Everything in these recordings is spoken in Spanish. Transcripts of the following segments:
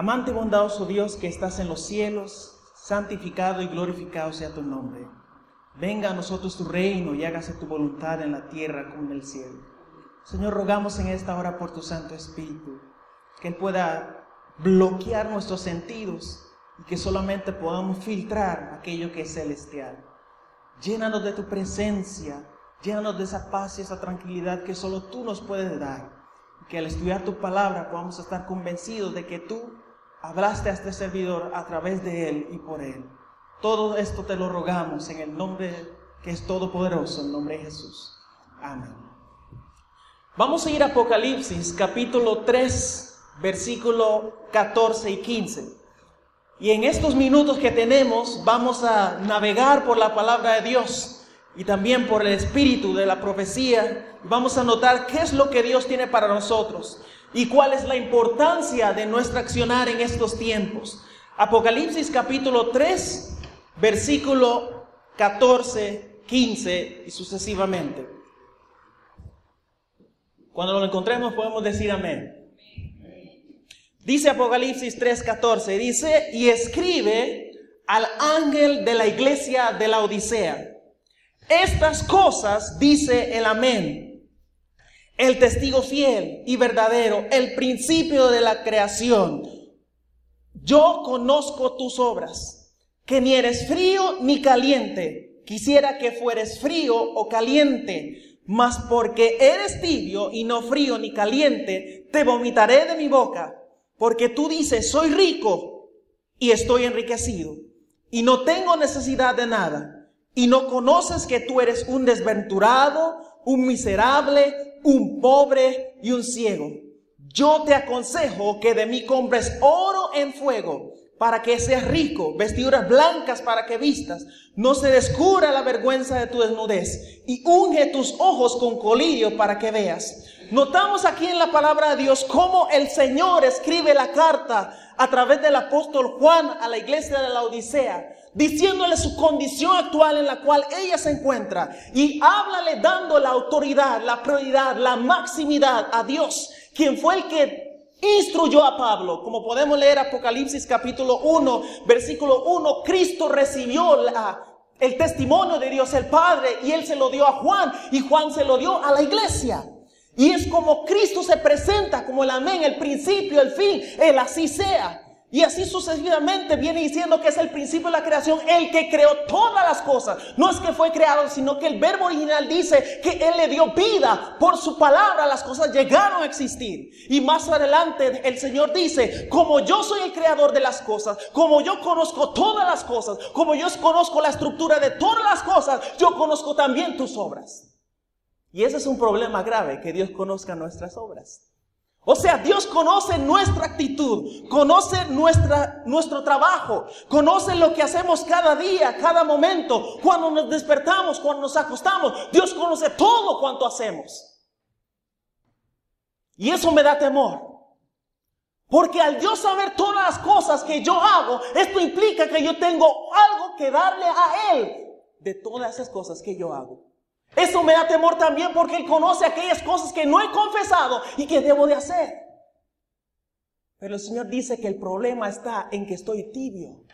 Amante bondadoso Dios que estás en los cielos, santificado y glorificado sea tu nombre. Venga a nosotros tu reino y hágase tu voluntad en la tierra como en el cielo. Señor, rogamos en esta hora por tu Santo Espíritu, que Él pueda bloquear nuestros sentidos y que solamente podamos filtrar aquello que es celestial. Llénanos de tu presencia, llénanos de esa paz y esa tranquilidad que solo tú nos puedes dar. Que al estudiar tu palabra podamos estar convencidos de que tú hablaste a este servidor a través de él y por él. Todo esto te lo rogamos en el nombre que es todopoderoso, en el nombre de Jesús. Amén. Vamos a ir a Apocalipsis capítulo 3, versículo 14 y 15. Y en estos minutos que tenemos vamos a navegar por la palabra de Dios y también por el espíritu de la profecía. Vamos a notar qué es lo que Dios tiene para nosotros y cuál es la importancia de nuestra accionar en estos tiempos. Apocalipsis capítulo 3, versículo 14, 15 y sucesivamente. Cuando lo encontremos podemos decir amén. Dice Apocalipsis 3:14, dice, y escribe al ángel de la iglesia de la Odisea. Estas cosas dice el amén, el testigo fiel y verdadero, el principio de la creación. Yo conozco tus obras que ni eres frío ni caliente. Quisiera que fueres frío o caliente, mas porque eres tibio y no frío ni caliente, te vomitaré de mi boca. Porque tú dices, soy rico y estoy enriquecido y no tengo necesidad de nada. Y no conoces que tú eres un desventurado, un miserable, un pobre y un ciego. Yo te aconsejo que de mí compres oro en fuego para que seas rico, vestiduras blancas para que vistas, no se descubra la vergüenza de tu desnudez, y unge tus ojos con colirio para que veas. Notamos aquí en la palabra de Dios cómo el Señor escribe la carta a través del apóstol Juan a la iglesia de la Odisea, diciéndole su condición actual en la cual ella se encuentra, y háblale dando la autoridad, la prioridad, la maximidad a Dios, quien fue el que instruyó a Pablo. Como podemos leer Apocalipsis capítulo 1, versículo 1, Cristo recibió la, el testimonio de Dios el Padre y él se lo dio a Juan y Juan se lo dio a la iglesia. Y es como Cristo se presenta como el amén, el principio, el fin, el así sea. Y así sucesivamente viene diciendo que es el principio de la creación, el que creó todas las cosas. No es que fue creado, sino que el verbo original dice que Él le dio vida. Por su palabra las cosas llegaron a existir. Y más adelante el Señor dice, como yo soy el creador de las cosas, como yo conozco todas las cosas, como yo conozco la estructura de todas las cosas, yo conozco también tus obras. Y ese es un problema grave, que Dios conozca nuestras obras. O sea, Dios conoce nuestra actitud, conoce nuestra, nuestro trabajo, conoce lo que hacemos cada día, cada momento, cuando nos despertamos, cuando nos acostamos. Dios conoce todo cuanto hacemos. Y eso me da temor. Porque al Dios saber todas las cosas que yo hago, esto implica que yo tengo algo que darle a Él de todas esas cosas que yo hago. Eso me da temor también porque Él conoce aquellas cosas que no he confesado y que debo de hacer. Pero el Señor dice que el problema está en que estoy tibio.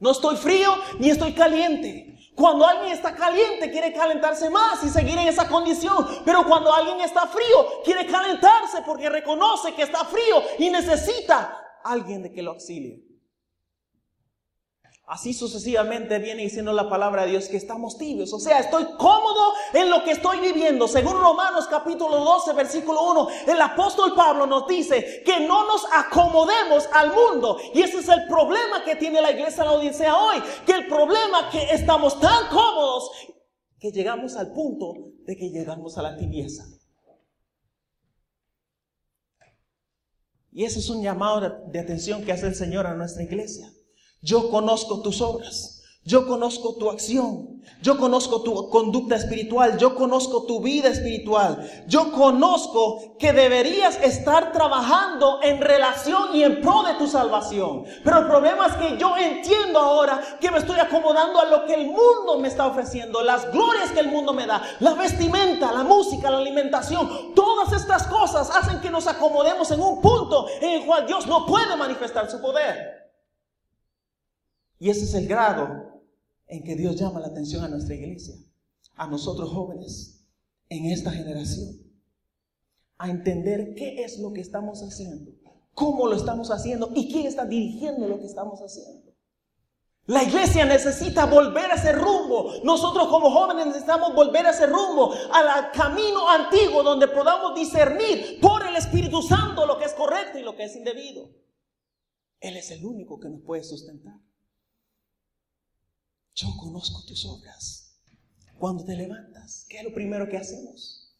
No estoy frío ni estoy caliente. Cuando alguien está caliente quiere calentarse más y seguir en esa condición. Pero cuando alguien está frío quiere calentarse porque reconoce que está frío y necesita alguien de que lo auxilie. Así sucesivamente viene diciendo la palabra de Dios que estamos tibios. O sea, estoy cómodo en lo que estoy viviendo. Según Romanos capítulo 12, versículo 1, el apóstol Pablo nos dice que no nos acomodemos al mundo. Y ese es el problema que tiene la iglesia la Odisea hoy. Que el problema que estamos tan cómodos que llegamos al punto de que llegamos a la tibieza. Y ese es un llamado de atención que hace el Señor a nuestra iglesia. Yo conozco tus obras. Yo conozco tu acción. Yo conozco tu conducta espiritual. Yo conozco tu vida espiritual. Yo conozco que deberías estar trabajando en relación y en pro de tu salvación. Pero el problema es que yo entiendo ahora que me estoy acomodando a lo que el mundo me está ofreciendo. Las glorias que el mundo me da. La vestimenta, la música, la alimentación. Todas estas cosas hacen que nos acomodemos en un punto en el cual Dios no puede manifestar su poder. Y ese es el grado en que Dios llama la atención a nuestra iglesia, a nosotros jóvenes, en esta generación, a entender qué es lo que estamos haciendo, cómo lo estamos haciendo y quién está dirigiendo lo que estamos haciendo. La iglesia necesita volver a ese rumbo. Nosotros como jóvenes necesitamos volver a ese rumbo, al camino antiguo donde podamos discernir por el Espíritu Santo lo que es correcto y lo que es indebido. Él es el único que nos puede sustentar. Yo conozco tus obras. Cuando te levantas, ¿qué es lo primero que hacemos?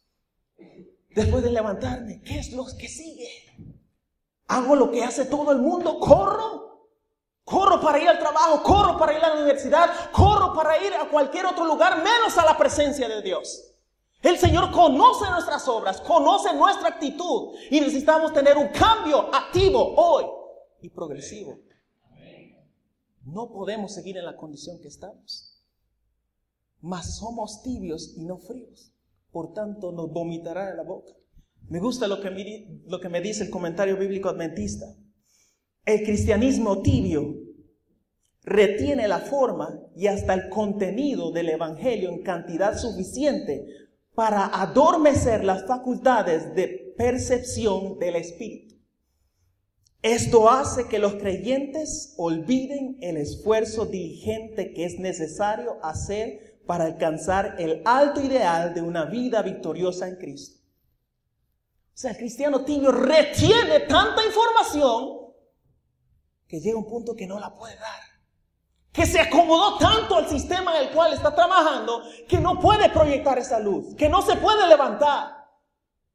Después de levantarme, ¿qué es lo que sigue? Hago lo que hace todo el mundo, corro. Corro para ir al trabajo, corro para ir a la universidad, corro para ir a cualquier otro lugar menos a la presencia de Dios. El Señor conoce nuestras obras, conoce nuestra actitud y necesitamos tener un cambio activo hoy y progresivo. No podemos seguir en la condición que estamos. Mas somos tibios y no fríos. Por tanto, nos vomitará de la boca. Me gusta lo que me, lo que me dice el comentario bíblico adventista. El cristianismo tibio retiene la forma y hasta el contenido del Evangelio en cantidad suficiente para adormecer las facultades de percepción del Espíritu. Esto hace que los creyentes olviden el esfuerzo diligente que es necesario hacer para alcanzar el alto ideal de una vida victoriosa en Cristo. O sea, el cristiano tibio retiene tanta información que llega un punto que no la puede dar. Que se acomodó tanto al sistema en el cual está trabajando que no puede proyectar esa luz, que no se puede levantar.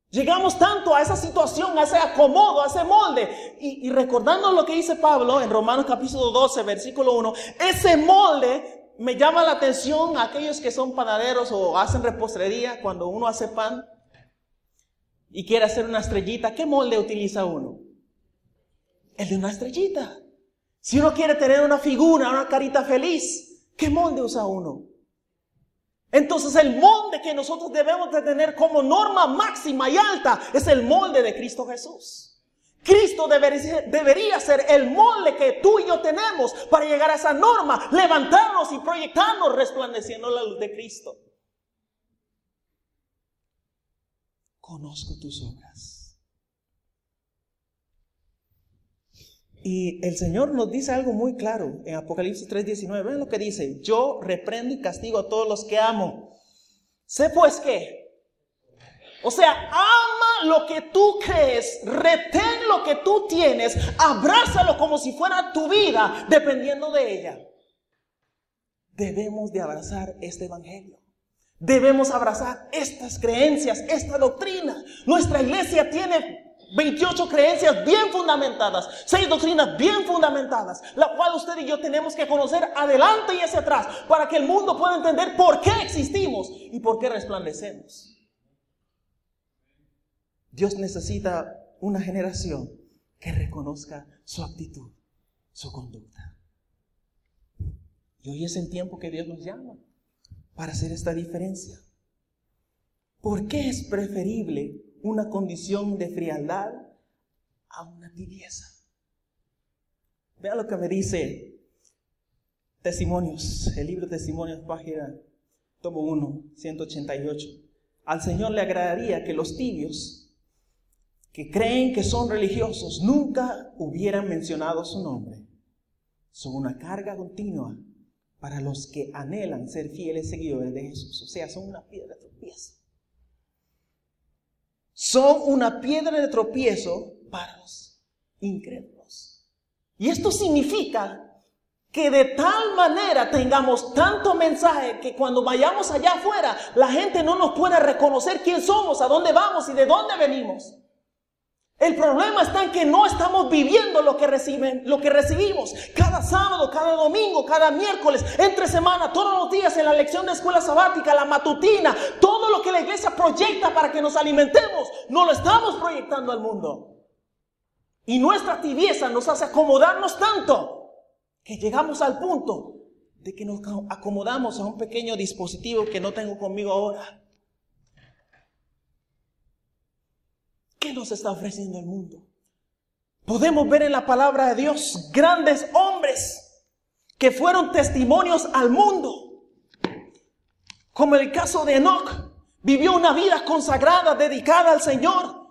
Llegamos tanto a esa situación, a ese acomodo, a ese molde. Y, recordando lo que dice Pablo en Romanos capítulo 12, versículo 1, ese molde me llama la atención a aquellos que son panaderos o hacen repostería cuando uno hace pan y quiere hacer una estrellita. ¿Qué molde utiliza uno? El de una estrellita. Si uno quiere tener una figura, una carita feliz, ¿qué molde usa uno? Entonces el molde que nosotros debemos de tener como norma máxima y alta es el molde de Cristo Jesús. Cristo debería, debería ser el molde que tú y yo tenemos para llegar a esa norma, levantarnos y proyectarnos resplandeciendo la luz de Cristo. Conozco tus obras. Y el Señor nos dice algo muy claro en Apocalipsis 3:19. Ven lo que dice, yo reprendo y castigo a todos los que amo. Sé pues que, o sea, ama lo que tú crees, retén lo que tú tienes, abrázalo como si fuera tu vida, dependiendo de ella. Debemos de abrazar este Evangelio. Debemos abrazar estas creencias, esta doctrina. Nuestra iglesia tiene 28 creencias bien fundamentadas, 6 doctrinas bien fundamentadas, la cual usted y yo tenemos que conocer adelante y hacia atrás para que el mundo pueda entender por qué existimos y por qué resplandecemos. Dios necesita una generación que reconozca su actitud, su conducta. Y hoy es el tiempo que Dios nos llama para hacer esta diferencia. ¿Por qué es preferible una condición de frialdad a una tibieza. Vea lo que me dice Testimonios, el libro Testimonios, página tomo 1, 188. Al Señor le agradaría que los tibios, que creen que son religiosos, nunca hubieran mencionado su nombre. Son una carga continua para los que anhelan ser fieles seguidores de Jesús. O sea, son una piedra de tropiezo son una piedra de tropiezo para los incrédulos. Y esto significa que de tal manera tengamos tanto mensaje que cuando vayamos allá afuera, la gente no nos puede reconocer quién somos, a dónde vamos y de dónde venimos. El problema está en que no estamos viviendo lo que, reciben, lo que recibimos cada sábado, cada domingo, cada miércoles, entre semana, todos los días en la lección de escuela sabática, la matutina, todo lo que la iglesia proyecta para que nos alimentemos, no lo estamos proyectando al mundo. Y nuestra tibieza nos hace acomodarnos tanto que llegamos al punto de que nos acomodamos a un pequeño dispositivo que no tengo conmigo ahora. ¿Qué nos está ofreciendo el mundo? Podemos ver en la palabra de Dios grandes hombres que fueron testimonios al mundo, como el caso de Enoch, vivió una vida consagrada, dedicada al Señor.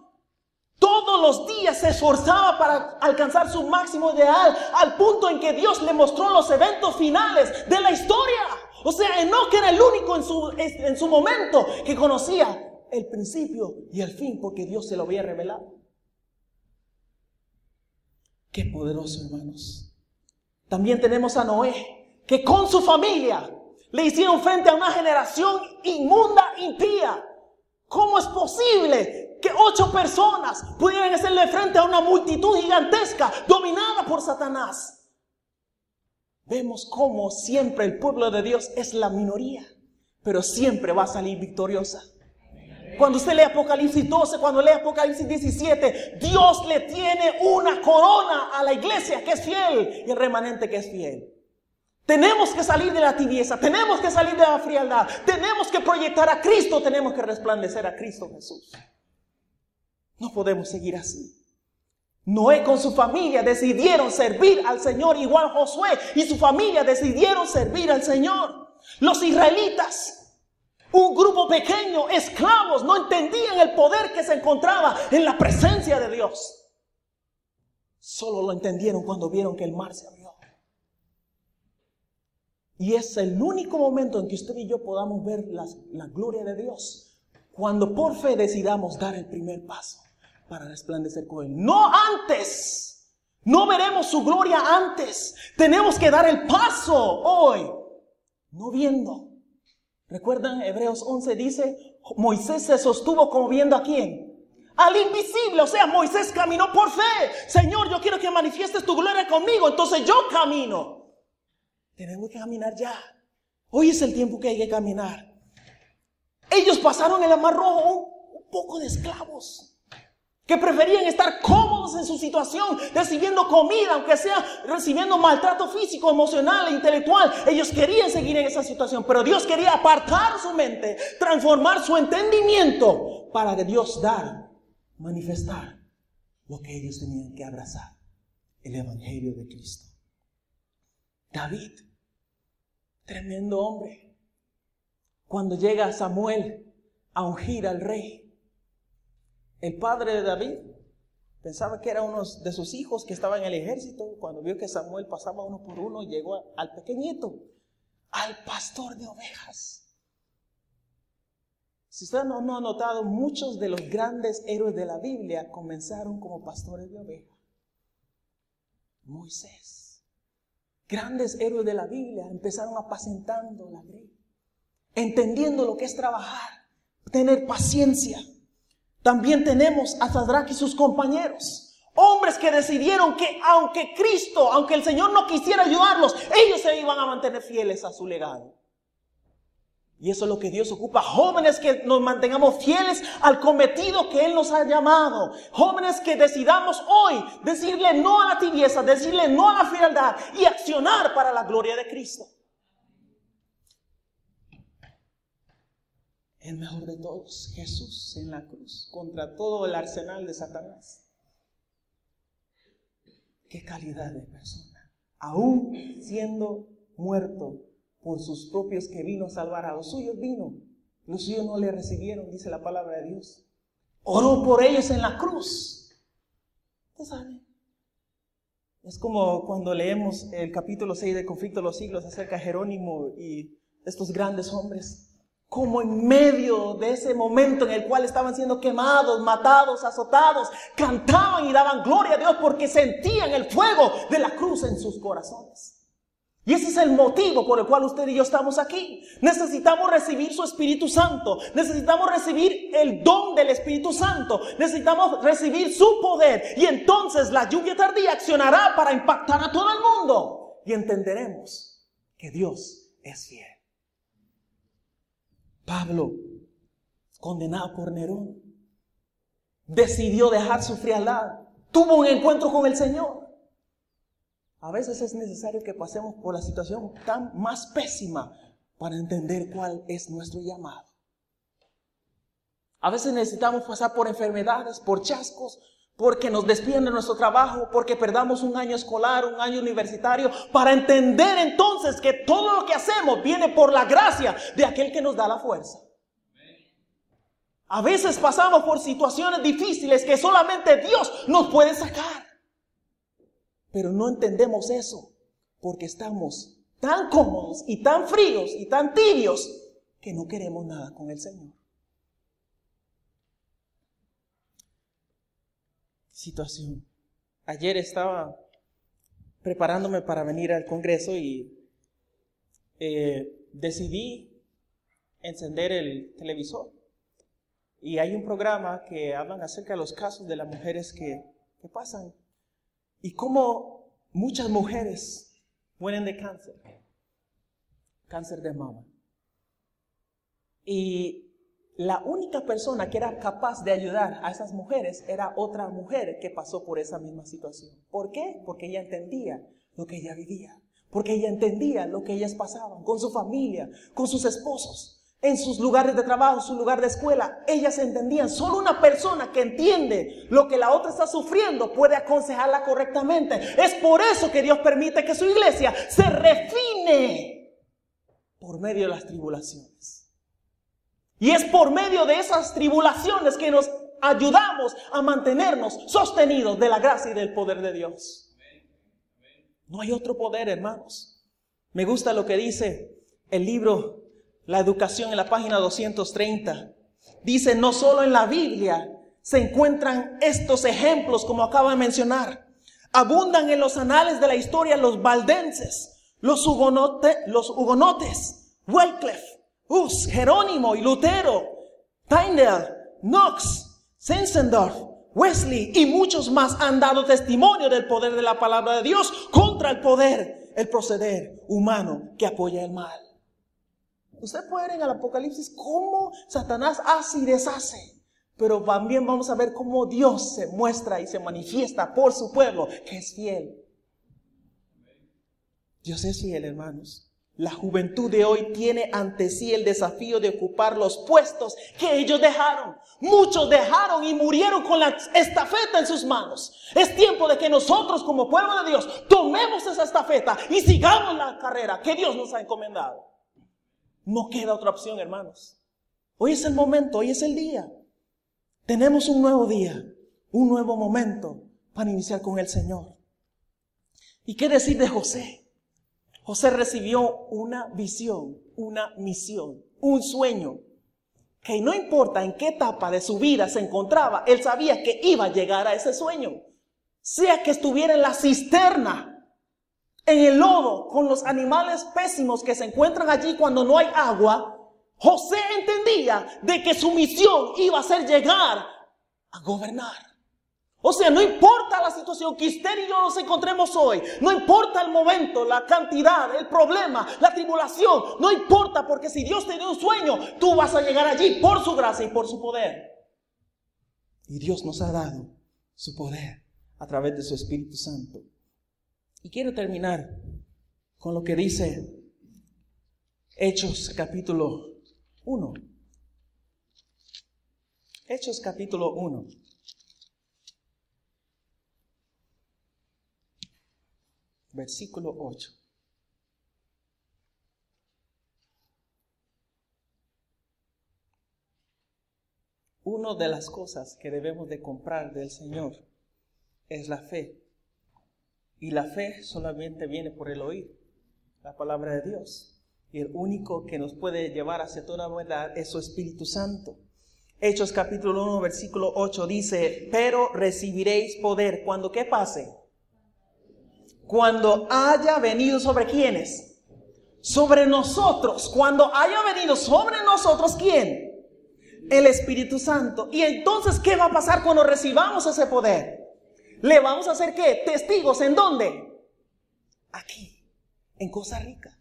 Todos los días se esforzaba para alcanzar su máximo ideal, al punto en que Dios le mostró los eventos finales de la historia. O sea, Enoch era el único en su, en su momento que conocía el principio y el fin porque Dios se lo había revelado. Qué poderoso, hermanos. También tenemos a Noé, que con su familia le hicieron frente a una generación inmunda, impía. ¿Cómo es posible que ocho personas pudieran hacerle frente a una multitud gigantesca dominada por Satanás? Vemos cómo siempre el pueblo de Dios es la minoría, pero siempre va a salir victoriosa. Cuando usted lee Apocalipsis 12, cuando lee Apocalipsis 17, Dios le tiene una corona a la iglesia que es fiel y el remanente que es fiel. Tenemos que salir de la tibieza, tenemos que salir de la frialdad, tenemos que proyectar a Cristo, tenemos que resplandecer a Cristo Jesús. No podemos seguir así. Noé con su familia decidieron servir al Señor, igual Josué y su familia decidieron servir al Señor. Los israelitas un grupo pequeño, esclavos, no entendían el poder que se encontraba en la presencia de Dios. Solo lo entendieron cuando vieron que el mar se abrió. Y es el único momento en que usted y yo podamos ver la, gloria de Dios. Cuando por fe decidamos dar el primer paso para resplandecer con Él. No antes. No veremos su gloria antes. Tenemos que dar el paso hoy. No viendo ¿Recuerdan? Hebreos 11 dice, Moisés se sostuvo como viendo a quién? Al invisible, o sea, Moisés caminó por fe. Señor, yo quiero que manifiestes tu gloria conmigo, entonces yo camino. Tenemos que caminar ya. Hoy es el tiempo que hay que caminar. Ellos pasaron el mar rojo un poco de esclavos que preferían estar cómodos en su situación, recibiendo comida, aunque sea recibiendo maltrato físico, emocional e intelectual. Ellos querían seguir en esa situación, pero Dios quería apartar su mente, transformar su entendimiento para que Dios dar, manifestar lo que ellos tenían que abrazar, el Evangelio de Cristo. David, tremendo hombre, cuando llega Samuel a ungir al rey, el padre de David pensaba que era uno de sus hijos que estaba en el ejército. Cuando vio que Samuel pasaba uno por uno, llegó al pequeñito, al pastor de ovejas. Si usted no, no ha notado, muchos de los grandes héroes de la Biblia comenzaron como pastores de ovejas. Moisés. Grandes héroes de la Biblia empezaron apacentando la grey, entendiendo lo que es trabajar, tener paciencia. También tenemos a Sadrach y sus compañeros. Hombres que decidieron que aunque Cristo, aunque el Señor no quisiera ayudarlos, ellos se iban a mantener fieles a su legado. Y eso es lo que Dios ocupa. Jóvenes que nos mantengamos fieles al cometido que Él nos ha llamado. Jóvenes que decidamos hoy decirle no a la tibieza, decirle no a la frialdad y accionar para la gloria de Cristo. El mejor de todos, Jesús en la cruz, contra todo el arsenal de Satanás. Qué calidad de persona. Aún siendo muerto por sus propios que vino a salvar a los suyos, vino. Los suyos no le recibieron, dice la palabra de Dios. Oró por ellos en la cruz. ¿Usted sabe? Es como cuando leemos el capítulo 6 del conflicto de los siglos acerca de Jerónimo y estos grandes hombres como en medio de ese momento en el cual estaban siendo quemados, matados, azotados, cantaban y daban gloria a Dios porque sentían el fuego de la cruz en sus corazones. Y ese es el motivo por el cual usted y yo estamos aquí. Necesitamos recibir su Espíritu Santo. Necesitamos recibir el don del Espíritu Santo. Necesitamos recibir su poder. Y entonces la lluvia tardía accionará para impactar a todo el mundo. Y entenderemos que Dios es fiel. Pablo, condenado por Nerón, decidió dejar su frialdad. Tuvo un encuentro con el Señor. A veces es necesario que pasemos por la situación tan más pésima para entender cuál es nuestro llamado. A veces necesitamos pasar por enfermedades, por chascos, porque nos despiden de nuestro trabajo, porque perdamos un año escolar, un año universitario, para entender entonces que todo lo que hacemos viene por la gracia de aquel que nos da la fuerza. A veces pasamos por situaciones difíciles que solamente Dios nos puede sacar. Pero no entendemos eso porque estamos tan cómodos y tan fríos y tan tibios que no queremos nada con el Señor. Situación. Ayer estaba preparándome para venir al Congreso y eh, decidí encender el televisor. Y hay un programa que hablan acerca de los casos de las mujeres que, que pasan y cómo muchas mujeres mueren de cáncer, cáncer de mama. Y la única persona que era capaz de ayudar a esas mujeres era otra mujer que pasó por esa misma situación. ¿Por qué? Porque ella entendía lo que ella vivía, porque ella entendía lo que ellas pasaban con su familia, con sus esposos en sus lugares de trabajo, su lugar de escuela, ellas entendían. Solo una persona que entiende lo que la otra está sufriendo puede aconsejarla correctamente. Es por eso que Dios permite que su iglesia se refine por medio de las tribulaciones. Y es por medio de esas tribulaciones que nos ayudamos a mantenernos sostenidos de la gracia y del poder de Dios. No hay otro poder, hermanos. Me gusta lo que dice el libro la educación en la página 230. Dice, no solo en la Biblia se encuentran estos ejemplos como acabo de mencionar. Abundan en los anales de la historia los valdenses, los, los hugonotes, Hus, Jerónimo y Lutero, Tyndale, Knox, Zinzendorf, Wesley y muchos más han dado testimonio del poder de la palabra de Dios contra el poder, el proceder humano que apoya el mal. Usted puede ver en el Apocalipsis cómo Satanás hace y deshace. Pero también vamos a ver cómo Dios se muestra y se manifiesta por su pueblo, que es fiel. Dios es fiel, hermanos. La juventud de hoy tiene ante sí el desafío de ocupar los puestos que ellos dejaron. Muchos dejaron y murieron con la estafeta en sus manos. Es tiempo de que nosotros como pueblo de Dios tomemos esa estafeta y sigamos la carrera que Dios nos ha encomendado. No queda otra opción, hermanos. Hoy es el momento, hoy es el día. Tenemos un nuevo día, un nuevo momento para iniciar con el Señor. ¿Y qué decir de José? José recibió una visión, una misión, un sueño, que no importa en qué etapa de su vida se encontraba, él sabía que iba a llegar a ese sueño. Sea que estuviera en la cisterna en el lodo con los animales pésimos que se encuentran allí cuando no hay agua, José entendía de que su misión iba a ser llegar a gobernar. O sea, no importa la situación que usted y yo nos encontremos hoy, no importa el momento, la cantidad, el problema, la tribulación, no importa porque si Dios te dio un sueño, tú vas a llegar allí por su gracia y por su poder. Y Dios nos ha dado su poder a través de su Espíritu Santo. Y quiero terminar con lo que dice Hechos capítulo 1. Hechos capítulo 1. Versículo 8. Una de las cosas que debemos de comprar del Señor es la fe. Y la fe solamente viene por el oír la palabra de Dios. Y el único que nos puede llevar hacia toda verdad es su Espíritu Santo. Hechos capítulo 1, versículo 8 dice, pero recibiréis poder cuando qué pase. Cuando haya venido sobre quiénes? Sobre nosotros. Cuando haya venido sobre nosotros, ¿quién? El Espíritu Santo. Y entonces, ¿qué va a pasar cuando recibamos ese poder? ¿Le vamos a hacer qué? Testigos. ¿En dónde? Aquí, en Costa Rica,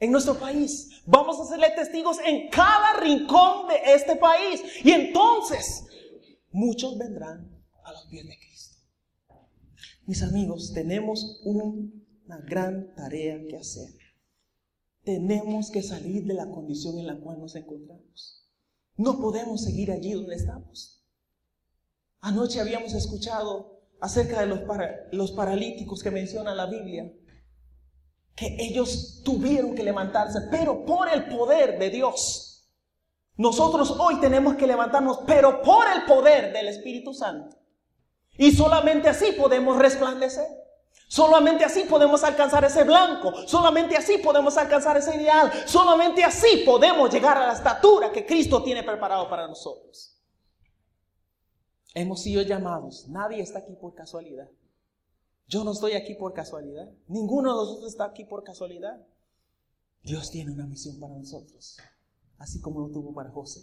en nuestro país. Vamos a hacerle testigos en cada rincón de este país. Y entonces, muchos vendrán a los pies de Cristo. Mis amigos, tenemos una gran tarea que hacer. Tenemos que salir de la condición en la cual nos encontramos. No podemos seguir allí donde estamos. Anoche habíamos escuchado acerca de los, los paralíticos que menciona la Biblia, que ellos tuvieron que levantarse, pero por el poder de Dios. Nosotros hoy tenemos que levantarnos, pero por el poder del Espíritu Santo. Y solamente así podemos resplandecer. Solamente así podemos alcanzar ese blanco. Solamente así podemos alcanzar ese ideal. Solamente así podemos llegar a la estatura que Cristo tiene preparado para nosotros. Hemos sido llamados. Nadie está aquí por casualidad. Yo no estoy aquí por casualidad. Ninguno de nosotros está aquí por casualidad. Dios tiene una misión para nosotros, así como lo tuvo para José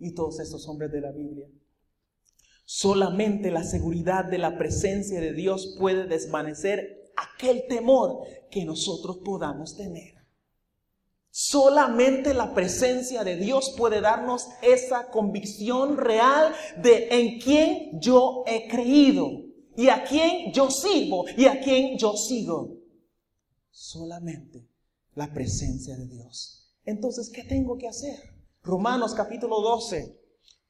y todos estos hombres de la Biblia. Solamente la seguridad de la presencia de Dios puede desvanecer aquel temor que nosotros podamos tener. Solamente la presencia de Dios puede darnos esa convicción real de en quién yo he creído y a quién yo sirvo y a quién yo sigo. Solamente la presencia de Dios. Entonces, ¿qué tengo que hacer? Romanos capítulo 12.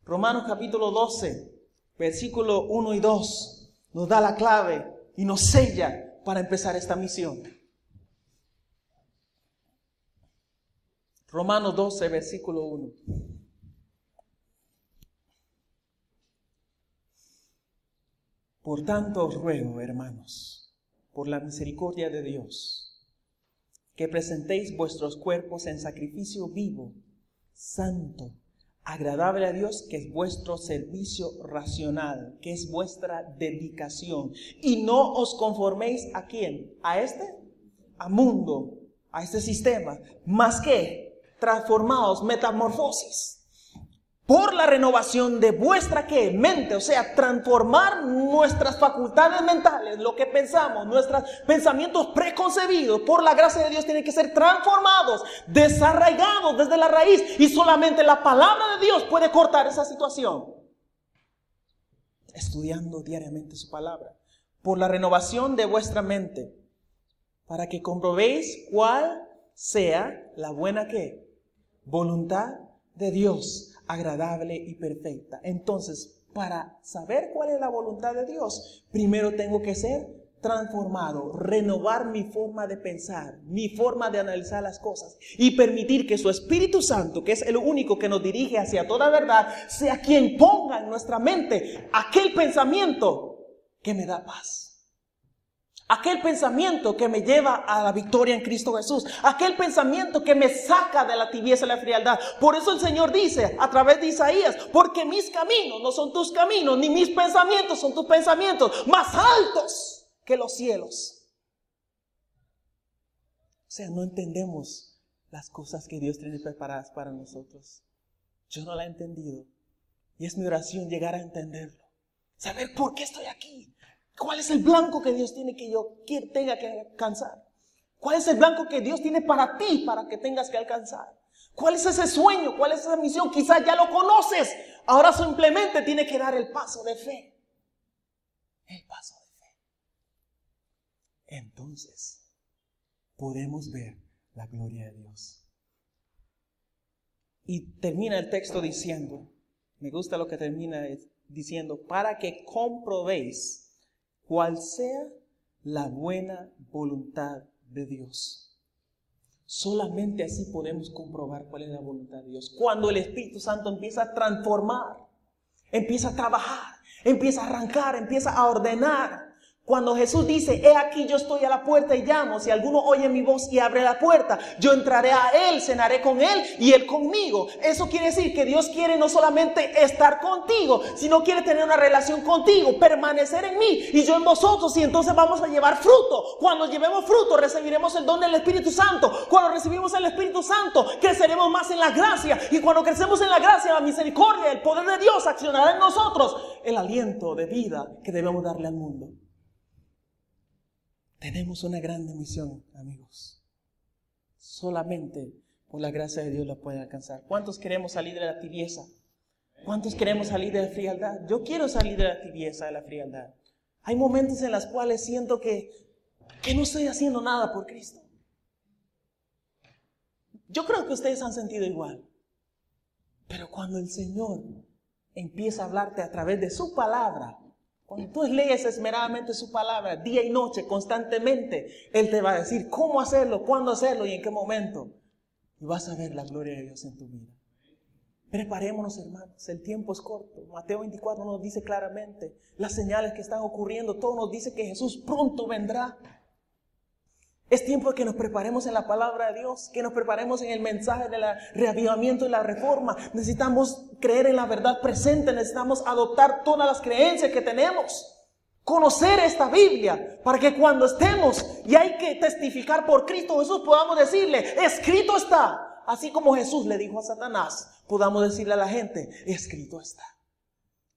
Romanos capítulo 12 versículo 1 y 2, nos da la clave y nos sella para empezar esta misión. Romanos 12, versículo 1. Por tanto os ruego, hermanos, por la misericordia de Dios, que presentéis vuestros cuerpos en sacrificio vivo, santo, agradable a Dios, que es vuestro servicio racional, que es vuestra dedicación. Y no os conforméis a quién? A este, a mundo, a este sistema, más que transformados, metamorfosis por la renovación de vuestra ¿qué? mente, o sea, transformar nuestras facultades mentales, lo que pensamos, nuestros pensamientos preconcebidos, por la gracia de Dios tienen que ser transformados, desarraigados desde la raíz y solamente la palabra de Dios puede cortar esa situación. Estudiando diariamente su palabra, por la renovación de vuestra mente, para que comprobéis cuál sea la buena ¿qué? voluntad de Dios agradable y perfecta. Entonces, para saber cuál es la voluntad de Dios, primero tengo que ser transformado, renovar mi forma de pensar, mi forma de analizar las cosas y permitir que su Espíritu Santo, que es el único que nos dirige hacia toda verdad, sea quien ponga en nuestra mente aquel pensamiento que me da paz. Aquel pensamiento que me lleva a la victoria en Cristo Jesús. Aquel pensamiento que me saca de la tibieza y la frialdad. Por eso el Señor dice a través de Isaías, porque mis caminos no son tus caminos, ni mis pensamientos son tus pensamientos, más altos que los cielos. O sea, no entendemos las cosas que Dios tiene preparadas para nosotros. Yo no la he entendido. Y es mi oración llegar a entenderlo. Saber por qué estoy aquí. ¿Cuál es el blanco que Dios tiene que yo tenga que alcanzar? ¿Cuál es el blanco que Dios tiene para ti para que tengas que alcanzar? ¿Cuál es ese sueño? ¿Cuál es esa misión? Quizás ya lo conoces. Ahora simplemente tiene que dar el paso de fe. El paso de fe. Entonces, podemos ver la gloria de Dios. Y termina el texto diciendo, me gusta lo que termina diciendo, para que comprobéis cual sea la buena voluntad de Dios. Solamente así podemos comprobar cuál es la voluntad de Dios. Cuando el Espíritu Santo empieza a transformar, empieza a trabajar, empieza a arrancar, empieza a ordenar. Cuando Jesús dice, he aquí yo estoy a la puerta y llamo, si alguno oye mi voz y abre la puerta, yo entraré a él, cenaré con él y él conmigo. Eso quiere decir que Dios quiere no solamente estar contigo, sino quiere tener una relación contigo, permanecer en mí y yo en vosotros y entonces vamos a llevar fruto. Cuando llevemos fruto recibiremos el don del Espíritu Santo. Cuando recibimos el Espíritu Santo creceremos más en la gracia y cuando crecemos en la gracia, la misericordia, el poder de Dios accionará en nosotros el aliento de vida que debemos darle al mundo. Tenemos una grande misión, amigos. Solamente por la gracia de Dios la pueden alcanzar. ¿Cuántos queremos salir de la tibieza? ¿Cuántos queremos salir de la frialdad? Yo quiero salir de la tibieza, de la frialdad. Hay momentos en los cuales siento que, que no estoy haciendo nada por Cristo. Yo creo que ustedes han sentido igual. Pero cuando el Señor empieza a hablarte a través de su palabra, cuando tú lees esmeradamente su palabra, día y noche, constantemente, Él te va a decir cómo hacerlo, cuándo hacerlo y en qué momento. Y vas a ver la gloria de Dios en tu vida. Preparémonos, hermanos, el tiempo es corto. Mateo 24 nos dice claramente las señales que están ocurriendo. Todo nos dice que Jesús pronto vendrá. Es tiempo de que nos preparemos en la palabra de Dios, que nos preparemos en el mensaje del reavivamiento y la reforma. Necesitamos creer en la verdad presente, necesitamos adoptar todas las creencias que tenemos. Conocer esta Biblia para que cuando estemos y hay que testificar por Cristo Jesús podamos decirle, escrito está. Así como Jesús le dijo a Satanás, podamos decirle a la gente, escrito está.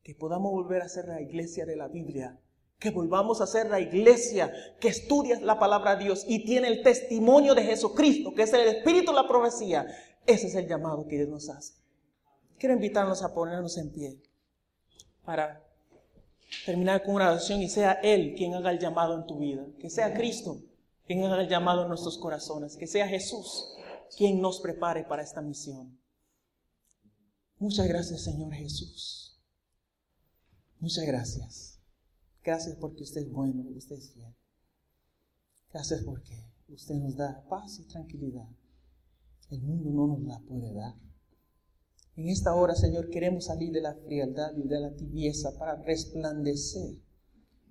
Que podamos volver a ser la iglesia de la Biblia que volvamos a ser la iglesia que estudia la palabra de Dios y tiene el testimonio de Jesucristo, que es el espíritu de la profecía. Ese es el llamado que Dios nos hace. Quiero invitarnos a ponernos en pie para terminar con una oración y sea Él quien haga el llamado en tu vida. Que sea Cristo quien haga el llamado en nuestros corazones. Que sea Jesús quien nos prepare para esta misión. Muchas gracias, Señor Jesús. Muchas gracias. Gracias porque usted es bueno, usted es fiel. Gracias porque usted nos da paz y tranquilidad. El mundo no nos la puede dar. En esta hora, Señor, queremos salir de la frialdad y de la tibieza para resplandecer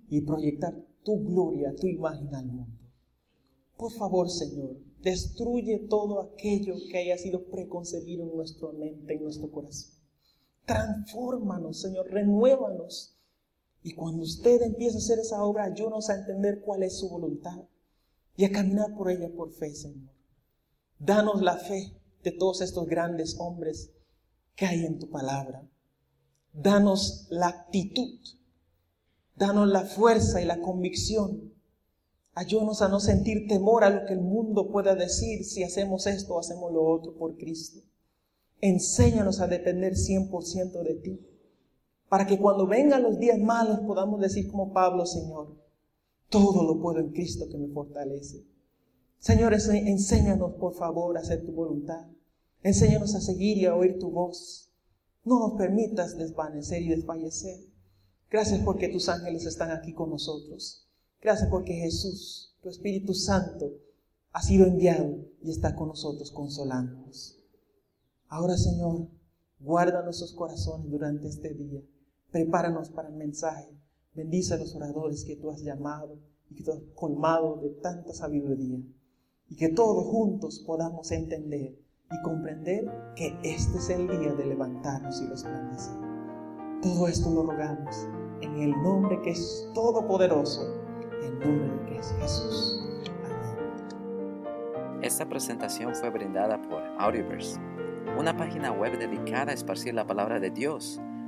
y proyectar tu gloria, tu imagen al mundo. Por favor, Señor, destruye todo aquello que haya sido preconcebido en nuestra mente, en nuestro corazón. Transfórmanos, Señor, renuévanos y cuando usted empieza a hacer esa obra, ayúdanos a entender cuál es su voluntad y a caminar por ella por fe, Señor. Danos la fe de todos estos grandes hombres que hay en tu palabra. Danos la actitud. Danos la fuerza y la convicción. Ayúdanos a no sentir temor a lo que el mundo pueda decir si hacemos esto o hacemos lo otro por Cristo. Enséñanos a depender 100% de ti para que cuando vengan los días malos podamos decir como Pablo, Señor, todo lo puedo en Cristo que me fortalece. Señor, enséñanos por favor a hacer tu voluntad. Enséñanos a seguir y a oír tu voz. No nos permitas desvanecer y desfallecer. Gracias porque tus ángeles están aquí con nosotros. Gracias porque Jesús, tu Espíritu Santo, ha sido enviado y está con nosotros consolándonos. Ahora, Señor, guarda nuestros corazones durante este día. Prepáranos para el mensaje. Bendice a los oradores que tú has llamado y que tú has colmado de tanta sabiduría. Y que todos juntos podamos entender y comprender que este es el día de levantarnos y resplandecer. Todo esto lo rogamos en el nombre que es todopoderoso, en nombre que es Jesús. Amén. Esta presentación fue brindada por Audioverse, una página web dedicada a esparcir la palabra de Dios